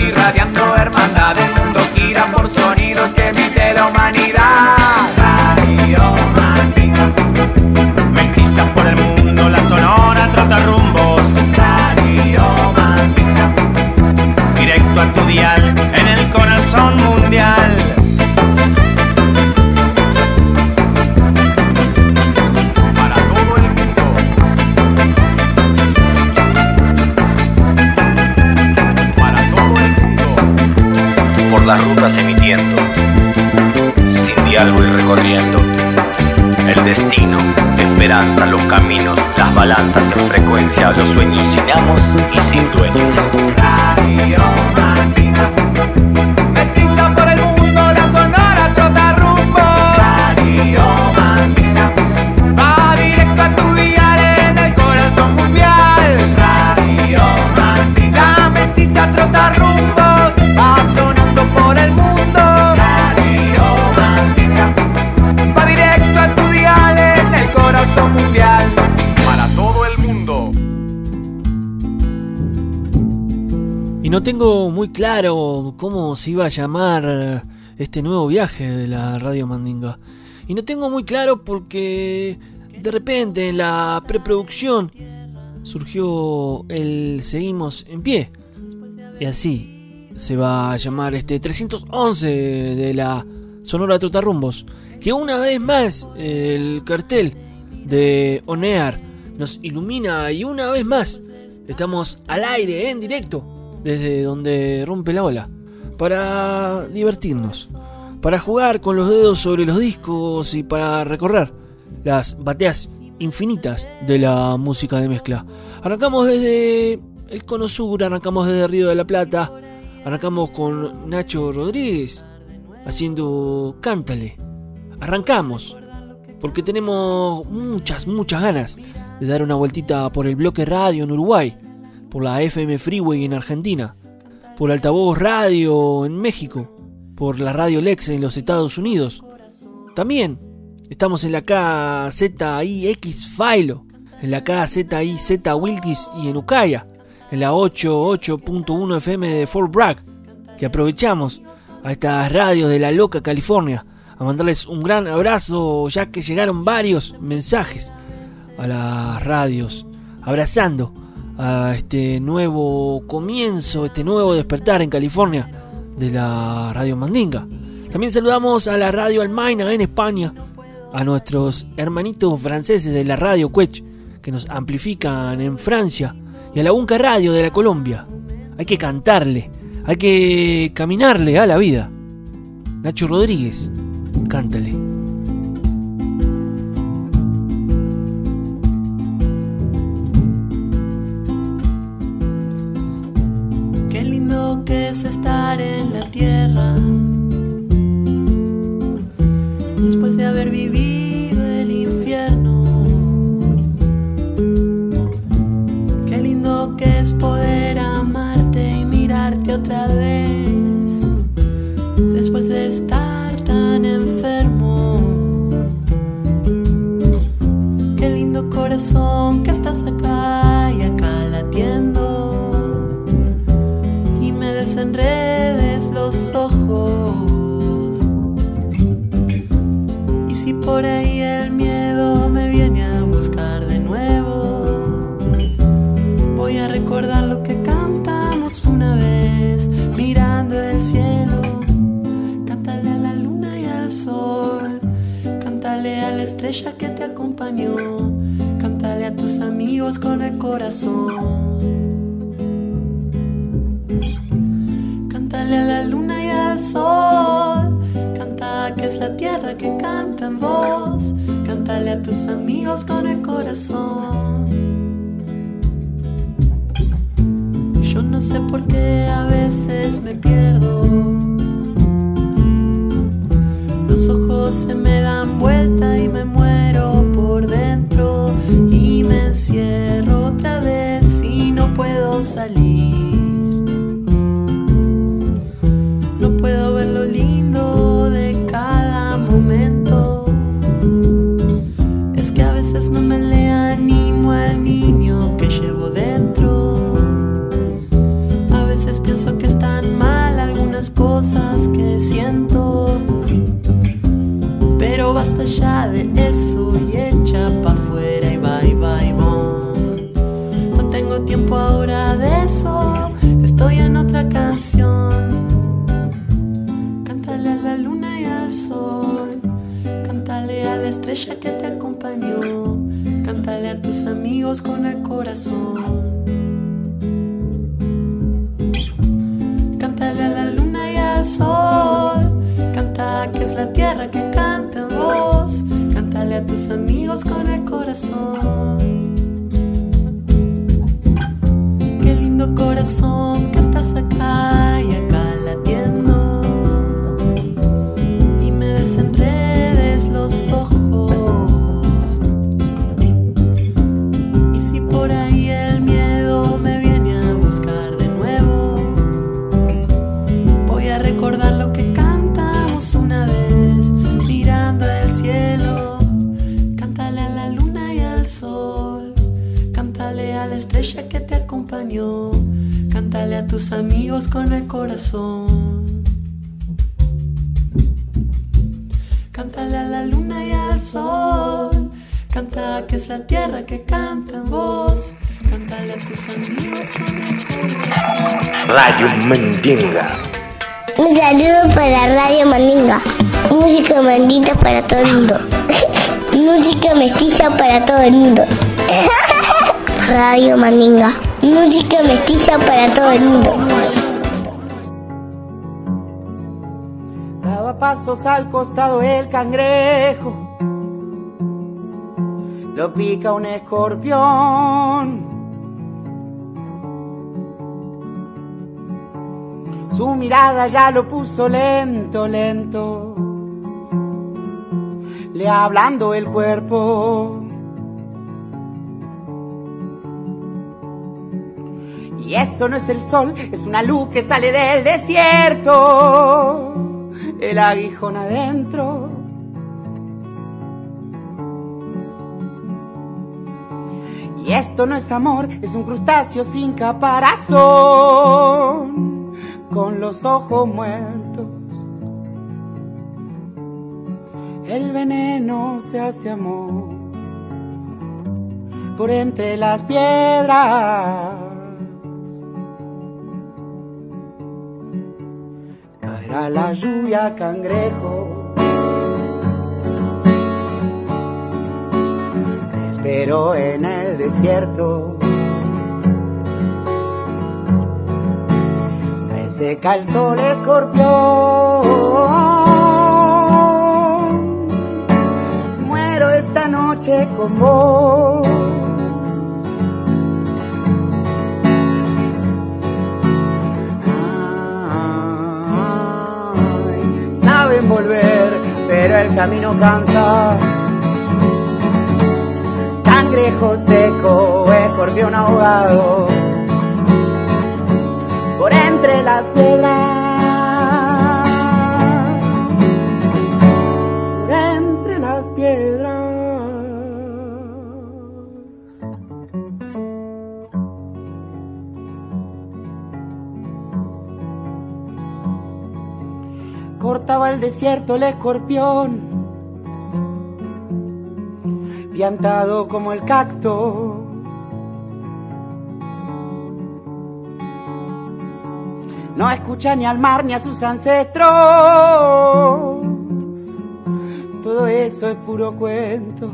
irradiante. No tengo muy claro cómo se iba a llamar este nuevo viaje de la Radio Mandinga. Y no tengo muy claro porque de repente en la preproducción surgió el Seguimos en pie. Y así se va a llamar este 311 de la Sonora Trotarrumbos. Que una vez más el cartel de Onear nos ilumina y una vez más estamos al aire, en directo, desde donde rompe la ola, para divertirnos, para jugar con los dedos sobre los discos y para recorrer las bateas infinitas de la música de mezcla. Arrancamos desde el Cono Sur, arrancamos desde Río de la Plata, arrancamos con Nacho Rodríguez haciendo Cántale. Arrancamos, porque tenemos muchas, muchas ganas de dar una vueltita por el bloque radio en Uruguay, por la FM Freeway en Argentina, por Altavoz Radio en México, por la Radio Lex en los Estados Unidos. También estamos en la KZIX Philo, en la KZIZ Wilkis y en Ucaya, en la 88.1 FM de Fort Bragg, que aprovechamos a estas radios de la loca California a mandarles un gran abrazo ya que llegaron varios mensajes a las radios abrazando a este nuevo comienzo, este nuevo despertar en California de la Radio Mandinga. También saludamos a la Radio Almaina en España, a nuestros hermanitos franceses de la Radio Quech que nos amplifican en Francia y a la Unca Radio de la Colombia. Hay que cantarle, hay que caminarle a la vida. Nacho Rodríguez, cántale. Tierra. Estrella que te acompañó. Cántale a tus amigos con el corazón. Cántale a la luna y al sol. Canta que es la tierra que canta en voz. Cántale a tus amigos con el corazón. Yo no sé por qué a veces me pierdo. Los ojos se me dan vuelta y me muero tierra que canta en voz. Cántale a tus amigos con el corazón. Radio Mandinga. Un saludo para Radio Mandinga. Música mandita para todo el mundo. Música mestiza para todo el mundo. Radio Mandinga. Música mestiza para todo el mundo. Daba pasos al costado el cangrejo. Lo pica un escorpión. Su mirada ya lo puso lento, lento. Le hablando el cuerpo. Y eso no es el sol, es una luz que sale del desierto. El aguijón adentro. Y esto no es amor, es un crustáceo sin caparazón, con los ojos muertos. El veneno se hace amor por entre las piedras. Caerá la lluvia, cangrejo. Te espero en el desierto. Me seca el sol, escorpión. Muero esta noche con vos. Saben volver, pero el camino cansa. Cangrejo seco, escorpión ahogado, por entre las piedras, por entre las piedras. Cortaba el desierto el escorpión, como el cacto. No escucha ni al mar ni a sus ancestros. todo eso es puro cuento.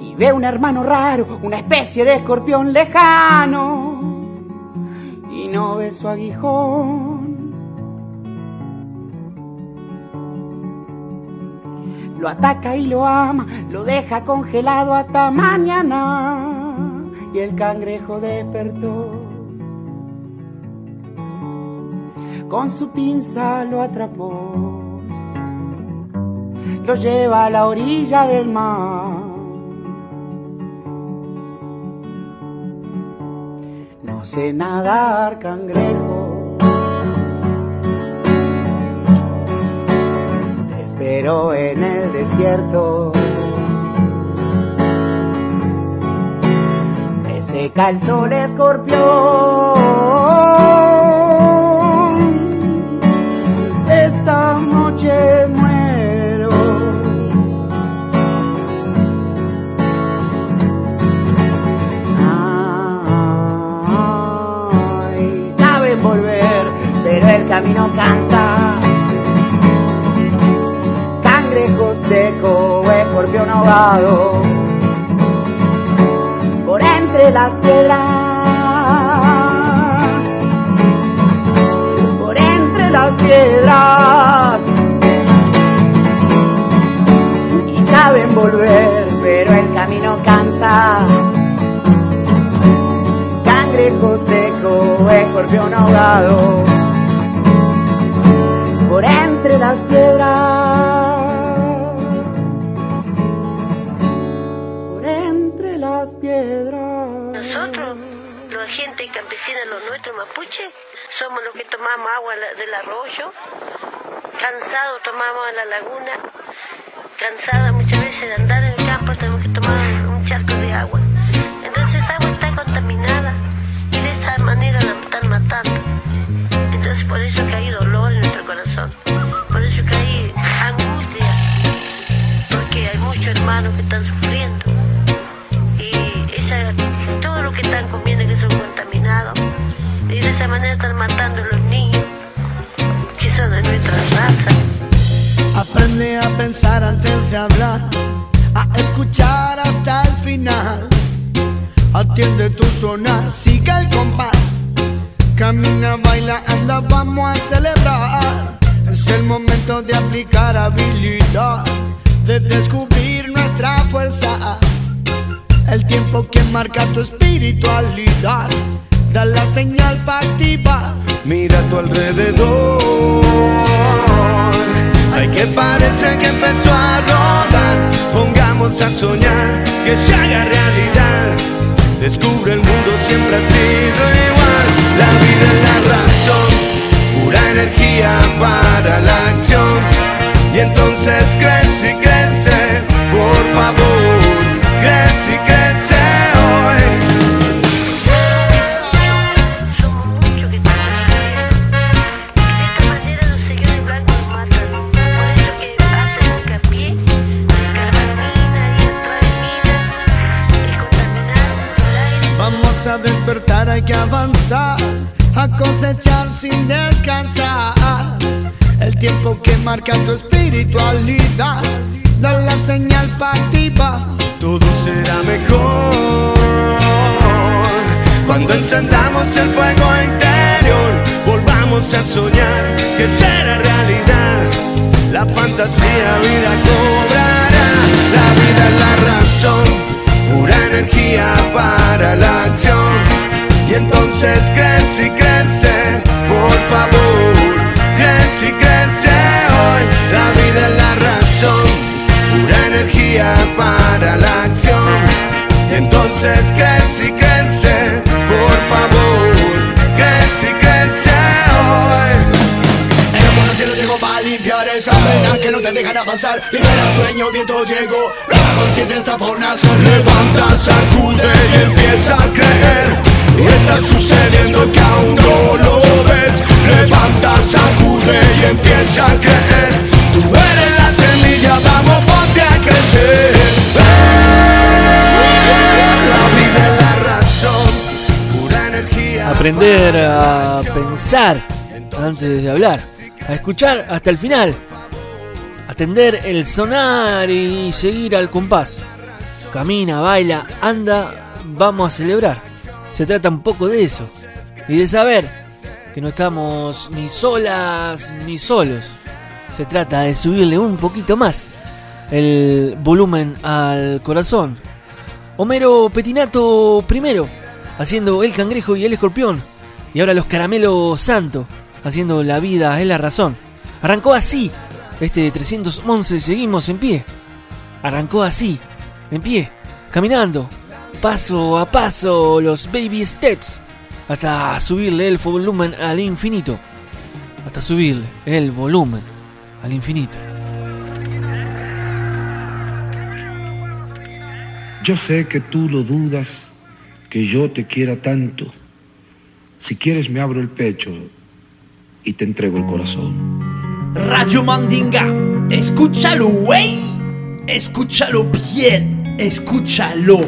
Y ve un hermano raro, una especie de escorpión lejano, y no ve su aguijón. Ataca y lo ama, lo deja congelado hasta mañana. Y el cangrejo despertó. Con su pinza lo atrapó. Lo lleva a la orilla del mar. No sé nadar, cangrejo. Espero en el desierto. El sol escorpión. Por entre las piedras, por entre las piedras. Y saben volver, pero el camino cansa cangrejo seco, escorpión ahogado, los que tomamos agua del arroyo, cansados tomamos en la laguna, cansada muchas veces de andar en el campo, de hablar, a escuchar hasta el final. Atiende tu sonar, sigue el compás. Camina, baila, anda, vamos a celebrar. Es el momento de aplicar habilidad, de descubrir nuestra fuerza. El tiempo que marca tu espiritualidad, da la señal para activar. Mira a tu alrededor. Hay que parece que empezó a rodar. Pongamos a soñar que se haga realidad. Descubre el mundo siempre ha sido igual. La vida es la razón, pura energía para la acción. Y entonces crece y crece, por favor, sin descansar. El tiempo que marca tu espiritualidad, da la señal para activar. todo será mejor. Cuando encendamos el fuego interior, volvamos a soñar que será realidad. La fantasía vida cobrará, la vida es la razón, pura energía para la acción. Y entonces crece y crece, por favor, crece y crece hoy. La vida es la razón, pura energía para la acción. Entonces crece y crece, por favor, crece y crece hoy. El cielo llegó para limpiar esa pena que no te dejan avanzar. Libera sueño, viento llegó, nueva conciencia está por nacer. Levanta, sacude y empieza a creer. Y está sucediendo que aún no lo ves. Levanta, sacude y empieza a creer. Tú eres la semilla, vamos, ponte a crecer. Aprender a pensar antes de hablar. a escuchar hasta el final, atender el sonar y seguir al compás. Camina, baila, anda, vamos a celebrar. Se trata un poco de eso y de saber que no estamos ni solas ni solos. Se trata de subirle un poquito más el volumen al corazón. Homero Petinato primero, haciendo el cangrejo y el escorpión. Y ahora los caramelos santo, haciendo la vida es la razón. Arrancó así, este 311, seguimos en pie. Arrancó así, en pie, caminando, paso a paso, los baby steps, hasta subirle el volumen al infinito. Hasta subirle el volumen al infinito. Yo sé que tú lo dudas, que yo te quiera tanto. Si quieres me abro el pecho y te entrego el corazón. Radio Mandinga, escúchalo, güey. Escúchalo bien, escúchalo.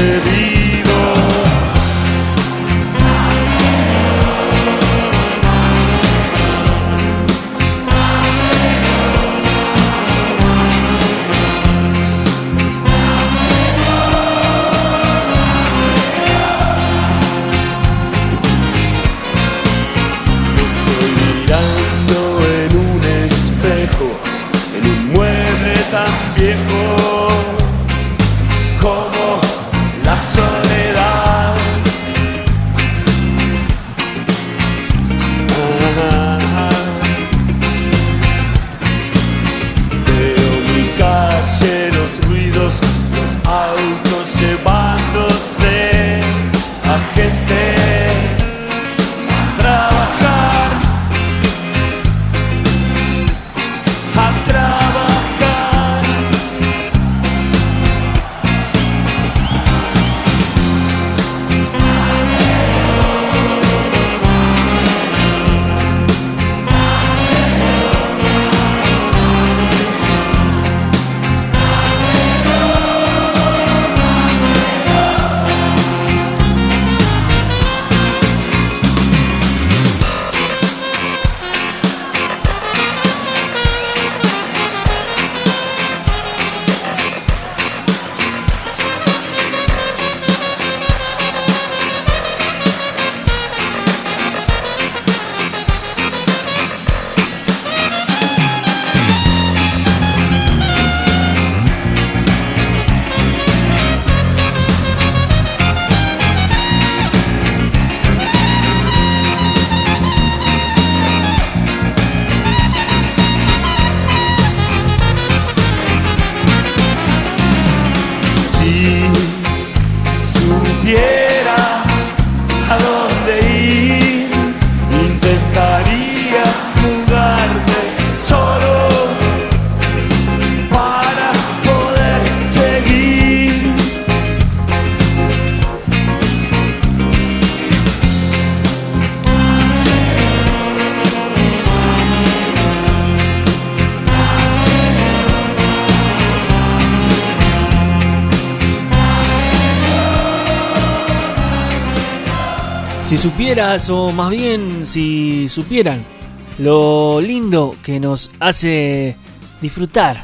to be supieras, o más bien si supieran, lo lindo que nos hace disfrutar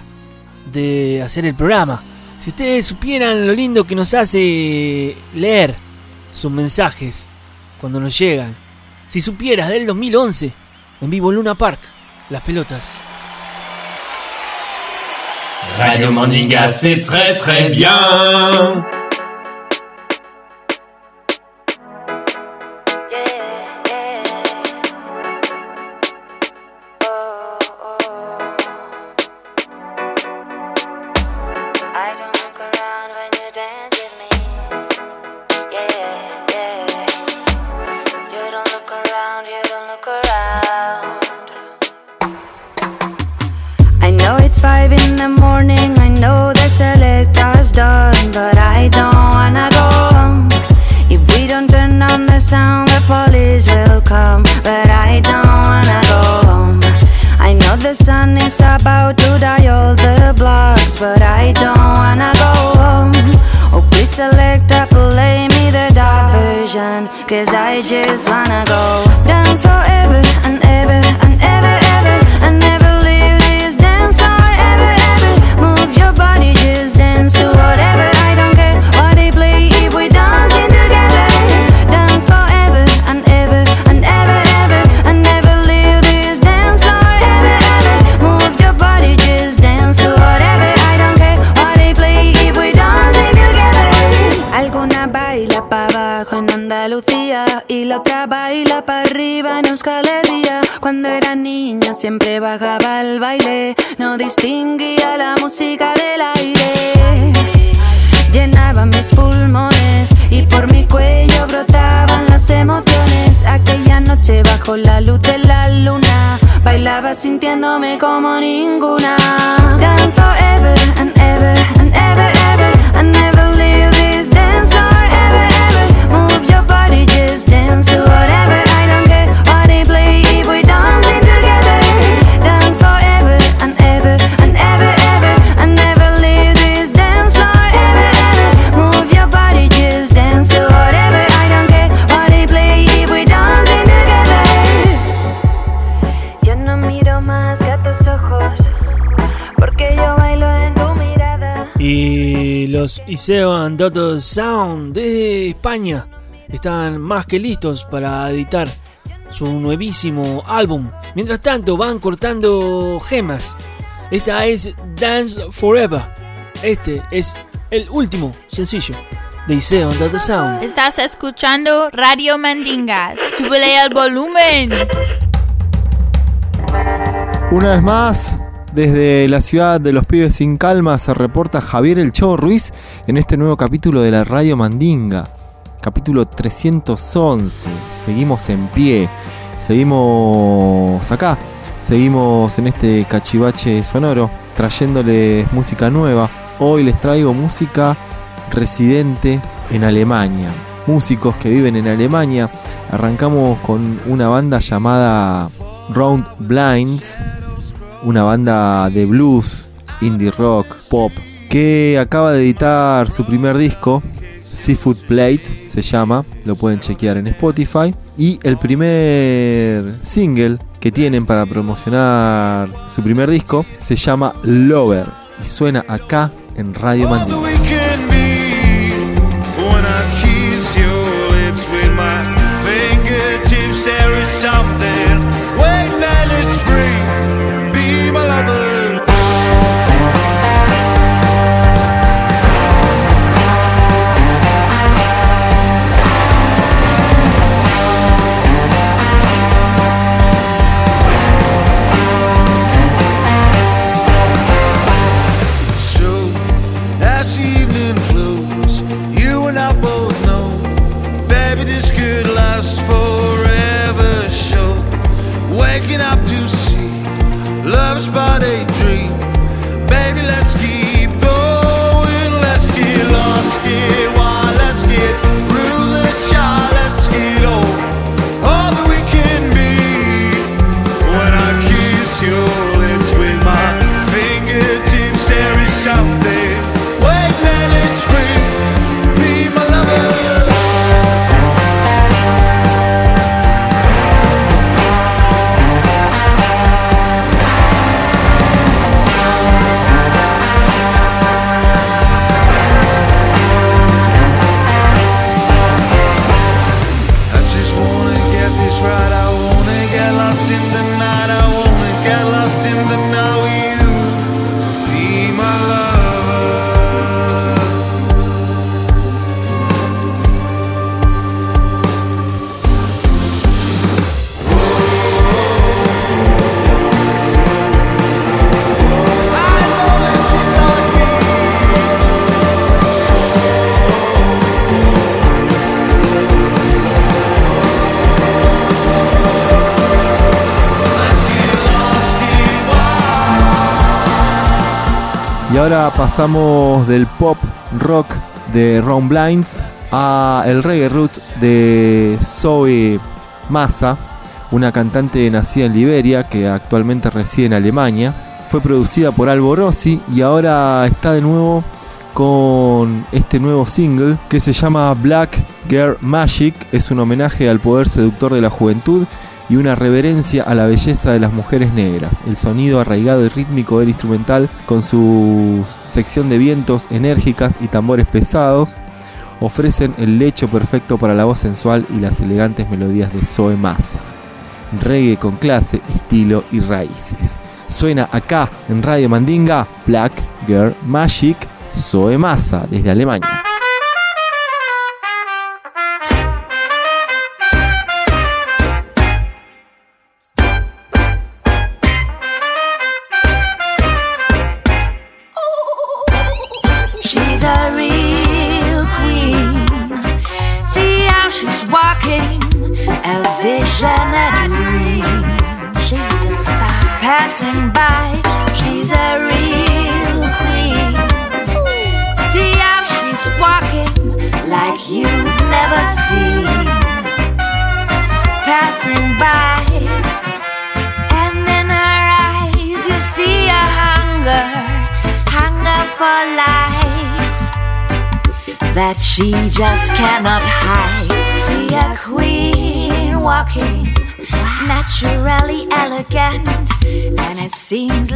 de hacer el programa. Si ustedes supieran lo lindo que nos hace leer sus mensajes cuando nos llegan. Si supieras del 2011, en vivo Luna Park, las pelotas. Radio c'est très très bien. Sintiéndome como ninguna. Y los Iseo and Dotto Sound de España están más que listos para editar su nuevísimo álbum. Mientras tanto van cortando gemas. Esta es Dance Forever. Este es el último sencillo de Iseo and Dotto Sound. Estás escuchando Radio Mandinga. Súbele al volumen. Una vez más, desde la ciudad de los pibes sin calma se reporta Javier El Chavo Ruiz en este nuevo capítulo de la Radio Mandinga. Capítulo 311. Seguimos en pie. Seguimos acá. Seguimos en este cachivache sonoro trayéndoles música nueva. Hoy les traigo música residente en Alemania. Músicos que viven en Alemania. Arrancamos con una banda llamada Round Blinds, una banda de blues, indie rock, pop, que acaba de editar su primer disco, Seafood Plate se llama, lo pueden chequear en Spotify. Y el primer single que tienen para promocionar su primer disco se llama Lover y suena acá en Radio Mandinga. Pasamos del pop rock de Ron Blinds a el reggae roots de Zoe Massa, una cantante nacida en Liberia que actualmente reside en Alemania. Fue producida por Albo Rossi y ahora está de nuevo con este nuevo single que se llama Black Girl Magic. Es un homenaje al poder seductor de la juventud y una reverencia a la belleza de las mujeres negras. El sonido arraigado y rítmico del instrumental con su sección de vientos enérgicas y tambores pesados ofrecen el lecho perfecto para la voz sensual y las elegantes melodías de Zoe Massa. Reggae con clase, estilo y raíces. Suena acá en Radio Mandinga Black Girl Magic Zoe Massa desde Alemania.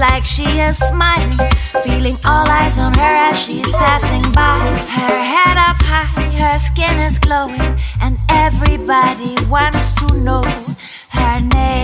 Like she is smiling, feeling all eyes on her as she's passing by. Her head up high, her skin is glowing, and everybody wants to know her name.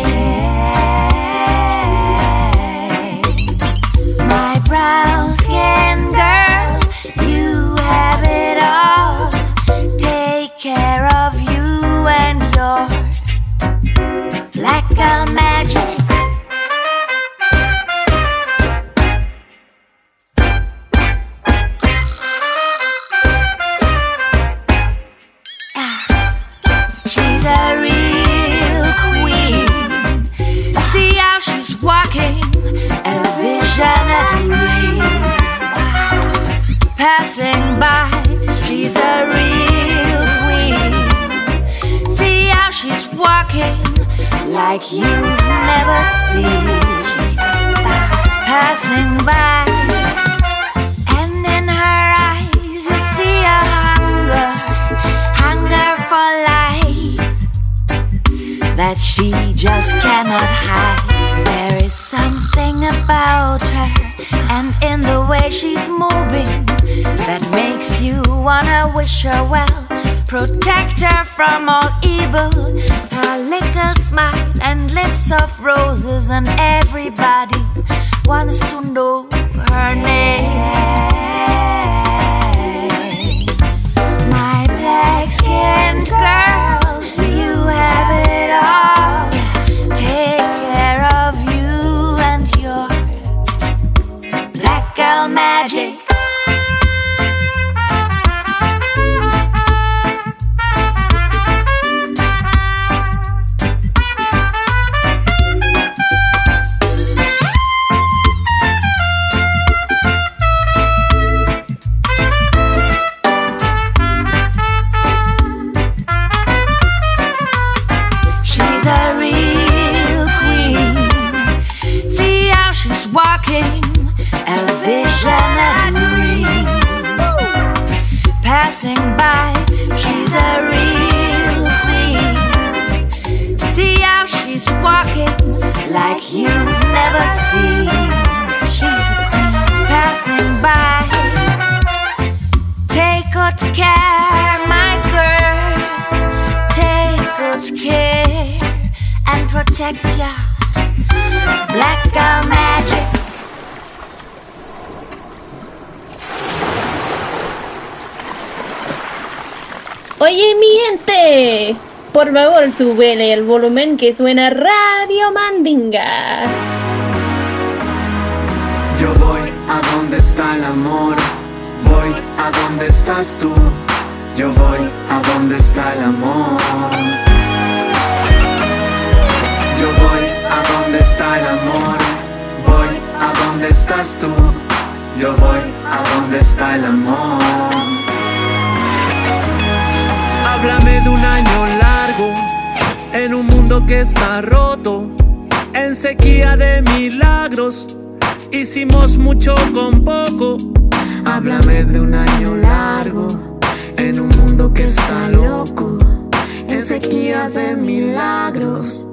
Black girl magic. Oye, mi gente, por favor, súbele el volumen que suena Radio Mandinga. Yo voy a donde está el amor, voy a donde estás tú, yo voy a donde está el amor. Está el amor, voy a donde estás tú, Yo voy a donde está el amor. Háblame de un año largo en un mundo que está roto, en sequía de milagros. Hicimos mucho con poco. Háblame de un año largo en un mundo que está loco, en sequía de milagros.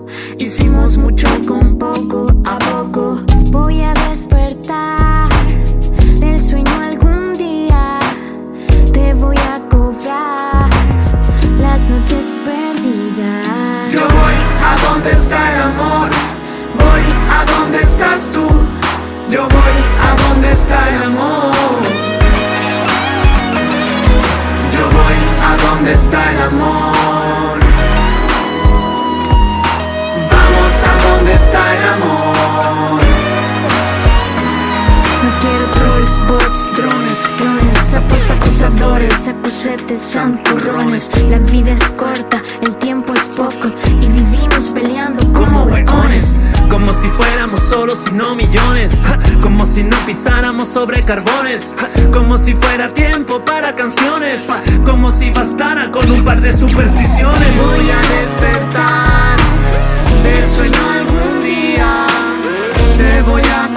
Hicimos mucho con poco a poco. Voy a despertar del sueño algún día. Te voy a cobrar las noches perdidas. Yo voy a donde está el amor. Voy a donde estás tú. Yo voy a donde está el amor. Yo voy a donde está el amor. Santurrones. La vida es corta, el tiempo es poco y vivimos peleando como hueones. Como si fuéramos solos y no millones. Como si no pisáramos sobre carbones. Como si fuera tiempo para canciones. Como si bastara con un par de supersticiones. Voy a despertar del sueño algún día. Te voy a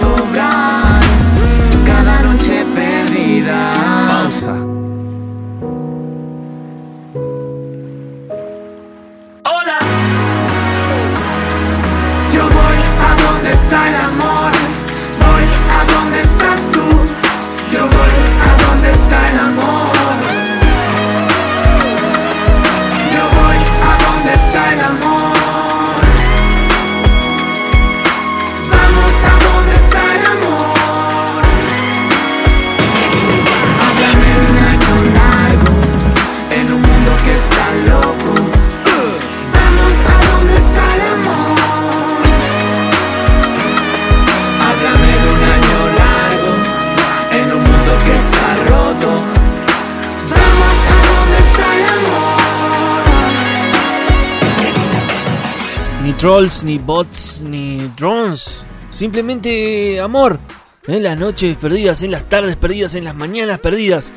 trolls, ni bots, ni drones. Simplemente amor. En las noches perdidas, en las tardes perdidas, en las mañanas perdidas.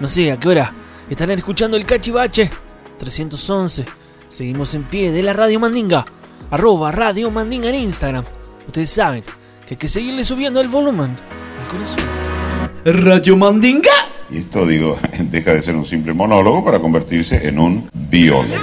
No sé a qué hora estarán escuchando el cachivache 311. Seguimos en pie de la Radio Mandinga. Arroba Radio Mandinga en Instagram. Ustedes saben que hay que seguirle subiendo el volumen al corazón. Radio Mandinga. Y esto, digo, deja de ser un simple monólogo para convertirse en un biólogo.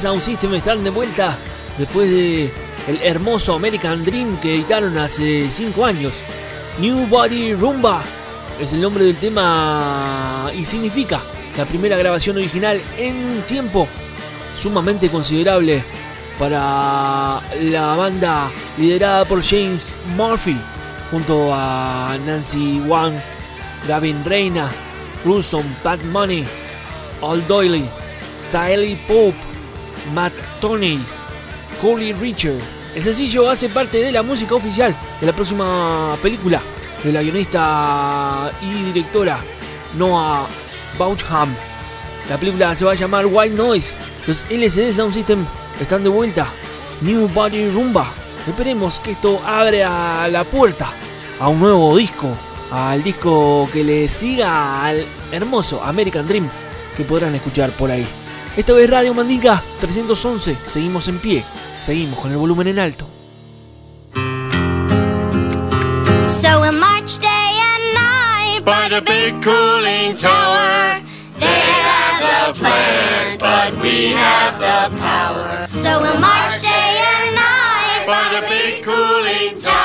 Sound System están de vuelta después de el hermoso American Dream que editaron hace 5 años. New Body Rumba es el nombre del tema y significa la primera grabación original en tiempo sumamente considerable para la banda liderada por James Murphy junto a Nancy Wang, Gavin Reina, Russo, Pat Money, Al Doyle, Tyler Pope, Matt Tony, Coley Richard. El sencillo hace parte de la música oficial de la próxima película de la guionista y directora Noah Baucham. La película se va a llamar White Noise. Los LCD Sound System están de vuelta. New Body Rumba. Esperemos que esto abre a la puerta a un nuevo disco. Al disco que le siga al hermoso American Dream que podrán escuchar por ahí. Esta vez Radio Mandinga 311. Seguimos en pie. Seguimos con el volumen en alto. So we'll march day and night by the big cooling tower. They have the plans, but we have the power. So we'll march day and night by the big cooling tower.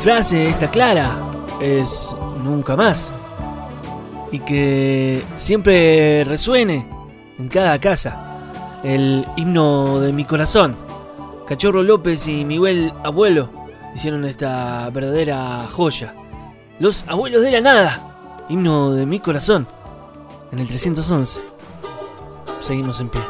frase está clara, es nunca más. Y que siempre resuene en cada casa el himno de mi corazón. Cachorro López y mi buen abuelo hicieron esta verdadera joya. Los abuelos de la nada, himno de mi corazón, en el 311. Seguimos en pie.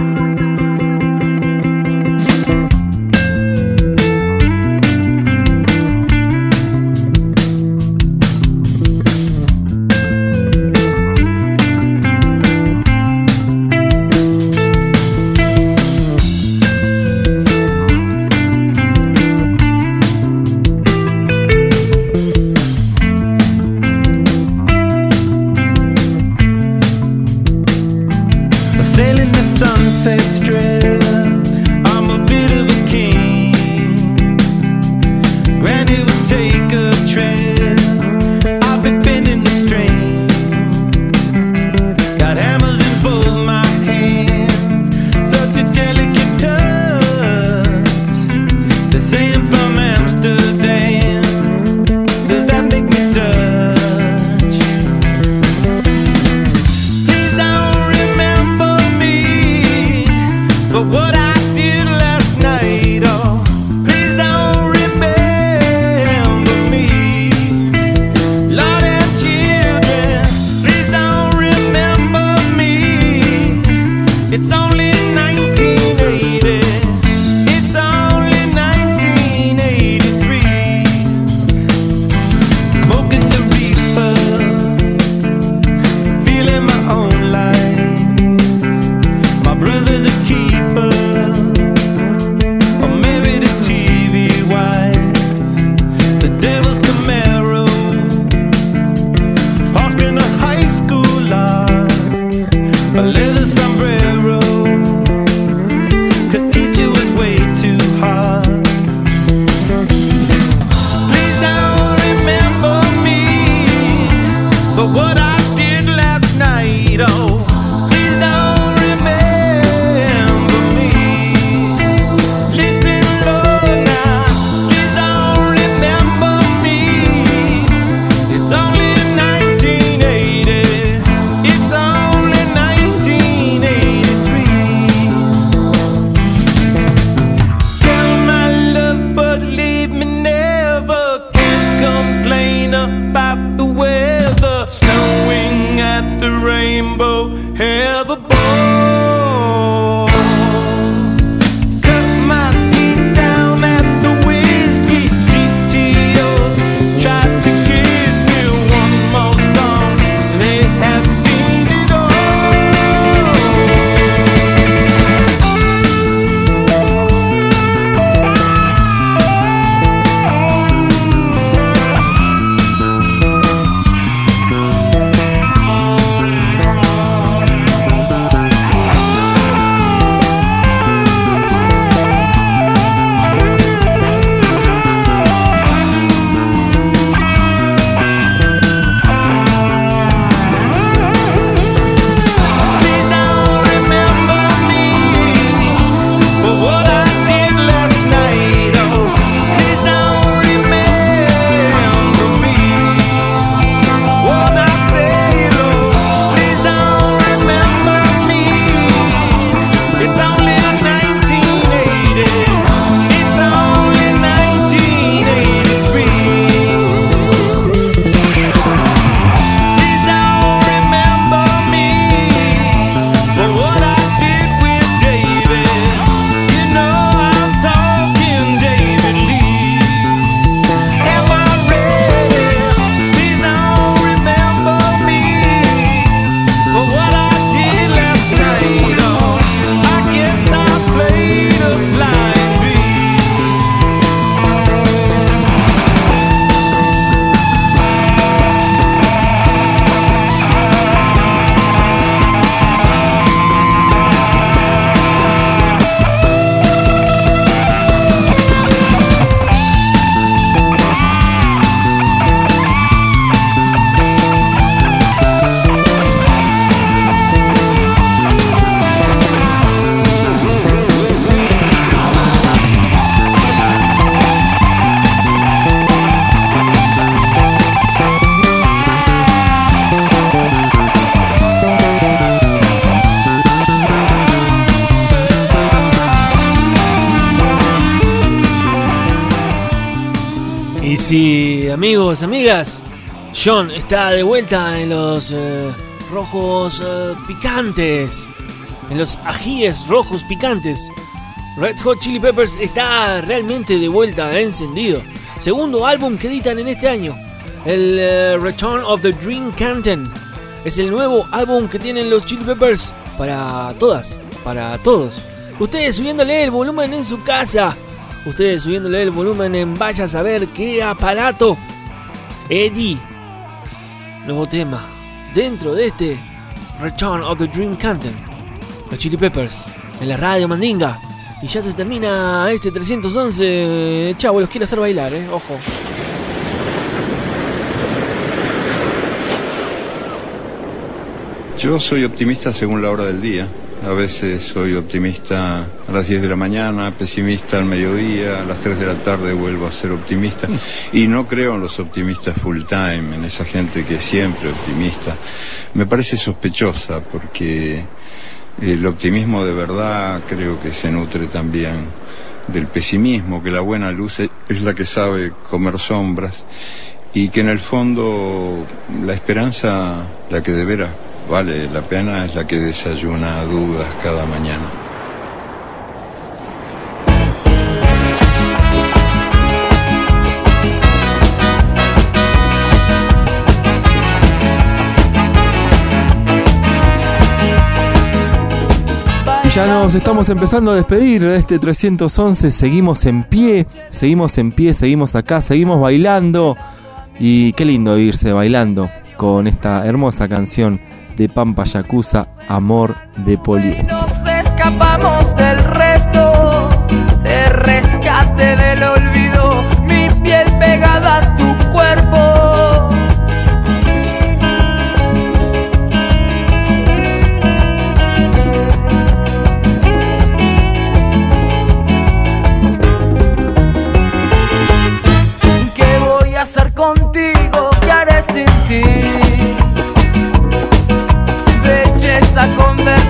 amigas. John está de vuelta en los eh, rojos eh, picantes. En los ajíes rojos picantes. Red Hot Chili Peppers está realmente de vuelta, encendido. Segundo álbum que editan en este año. El eh, Return of the Dream Canton. Es el nuevo álbum que tienen los Chili Peppers para todas, para todos. Ustedes subiéndole el volumen en su casa. Ustedes subiéndole el volumen en vaya a saber qué aparato. Eddie. Nuevo tema. Dentro de este Return of the Dream Canton. Los Chili Peppers. En la radio Mandinga. Y ya se termina este 311. Chavo, los quiero hacer bailar, eh. Ojo. Yo soy optimista según la hora del día. A veces soy optimista a las 10 de la mañana, pesimista al mediodía, a las 3 de la tarde vuelvo a ser optimista. Y no creo en los optimistas full time, en esa gente que es siempre optimista. Me parece sospechosa porque el optimismo de verdad creo que se nutre también del pesimismo, que la buena luz es la que sabe comer sombras y que en el fondo la esperanza, la que de veras vale la pena, es la que desayuna dudas cada mañana. Y ya nos estamos empezando a despedir de este 311. Seguimos en pie, seguimos en pie, seguimos acá, seguimos bailando. Y qué lindo irse bailando con esta hermosa canción de Pampa Yakuza, Amor de Poliéster. Nos escapamos del resto, de rescate del olvido, mi piel pegada a tu cuerpo. ¿Qué voy a hacer contigo? ¿Qué haré sin ti? Belleza convertida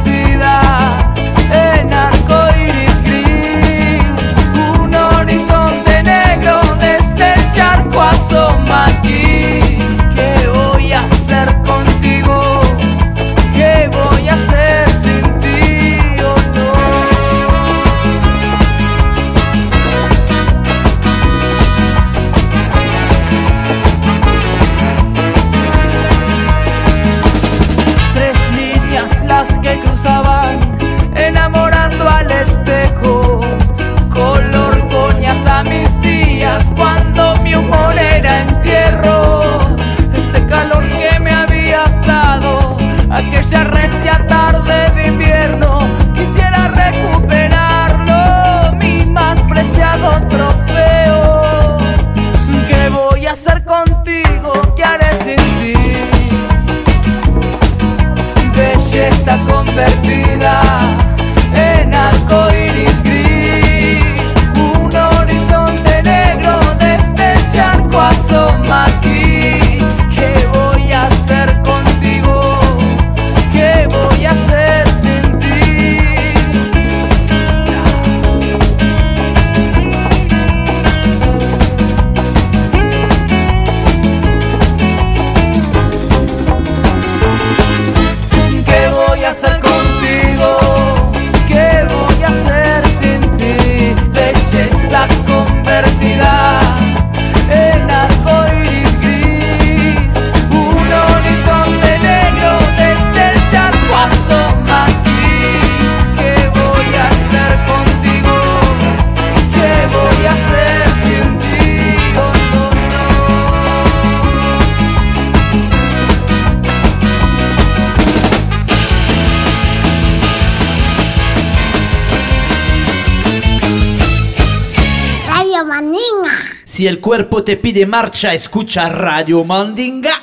Si el cuerpo te pide marcha, escucha Radio Mandinga.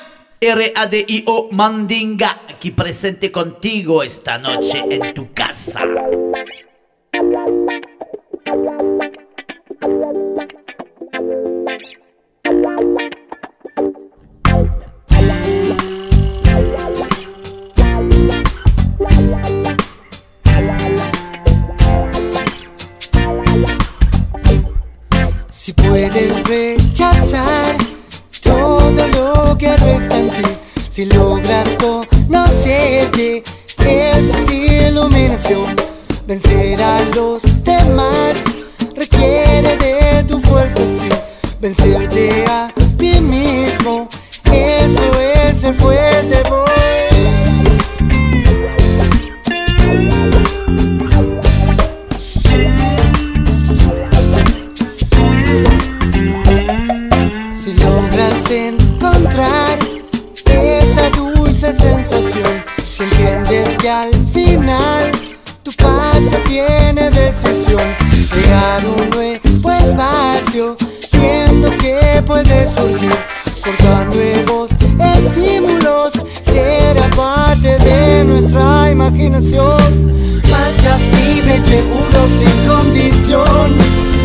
R-A-D-I-O Mandinga, aquí presente contigo esta noche en tu casa. Si puedes rechazar todo lo que resta en ti, si logras conocer que es iluminación, vencer a los demás requiere de tu fuerza, sí, vencerte a ti mismo, eso es ser fuerte. Crear un nuevo espacio, viendo que puede surgir, a nuevos estímulos, será parte de nuestra imaginación. Marchas libres, seguros, sin condición.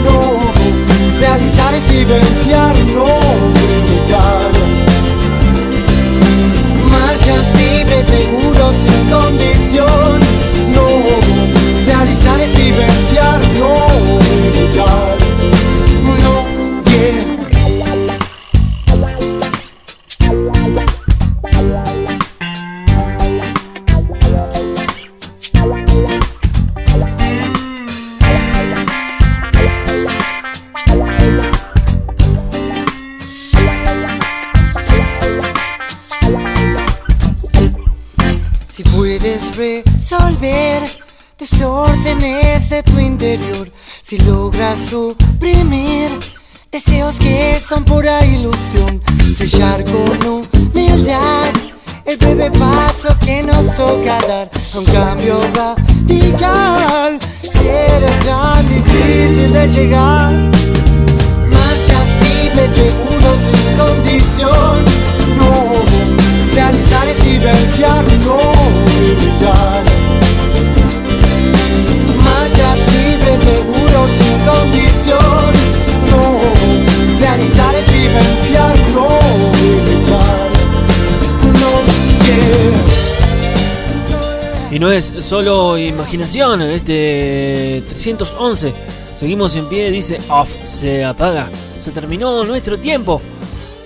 No, realizar es vivenciar, no limitar. De tu interior, si logras suprimir deseos que son pura ilusión, sellar con humildad el breve paso que nos toca dar un cambio radical, si era tan difícil de llegar. Marchas libres, seguros, sin condición. No, realizar es vivenciar, no limitar. Seguros, sin condición. No, realizar es vivenciar, no. No, yeah. Y no es solo imaginación, este 311. Seguimos en pie, dice off, se apaga. Se terminó nuestro tiempo.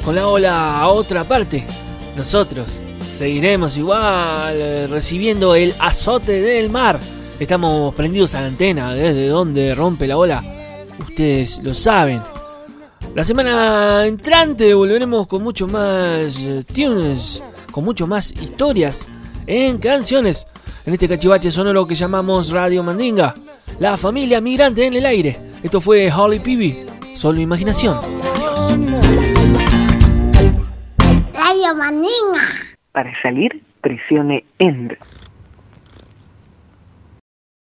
Con la ola a otra parte. Nosotros seguiremos igual recibiendo el azote del mar. Estamos prendidos a la antena desde donde rompe la ola. Ustedes lo saben. La semana entrante volveremos con mucho más eh, tunes, con mucho más historias en canciones. En este cachivache sonoro que llamamos Radio Mandinga. La familia migrante en el aire. Esto fue Holly Peavy. Solo imaginación. Radio Mandinga. Para salir, presione END.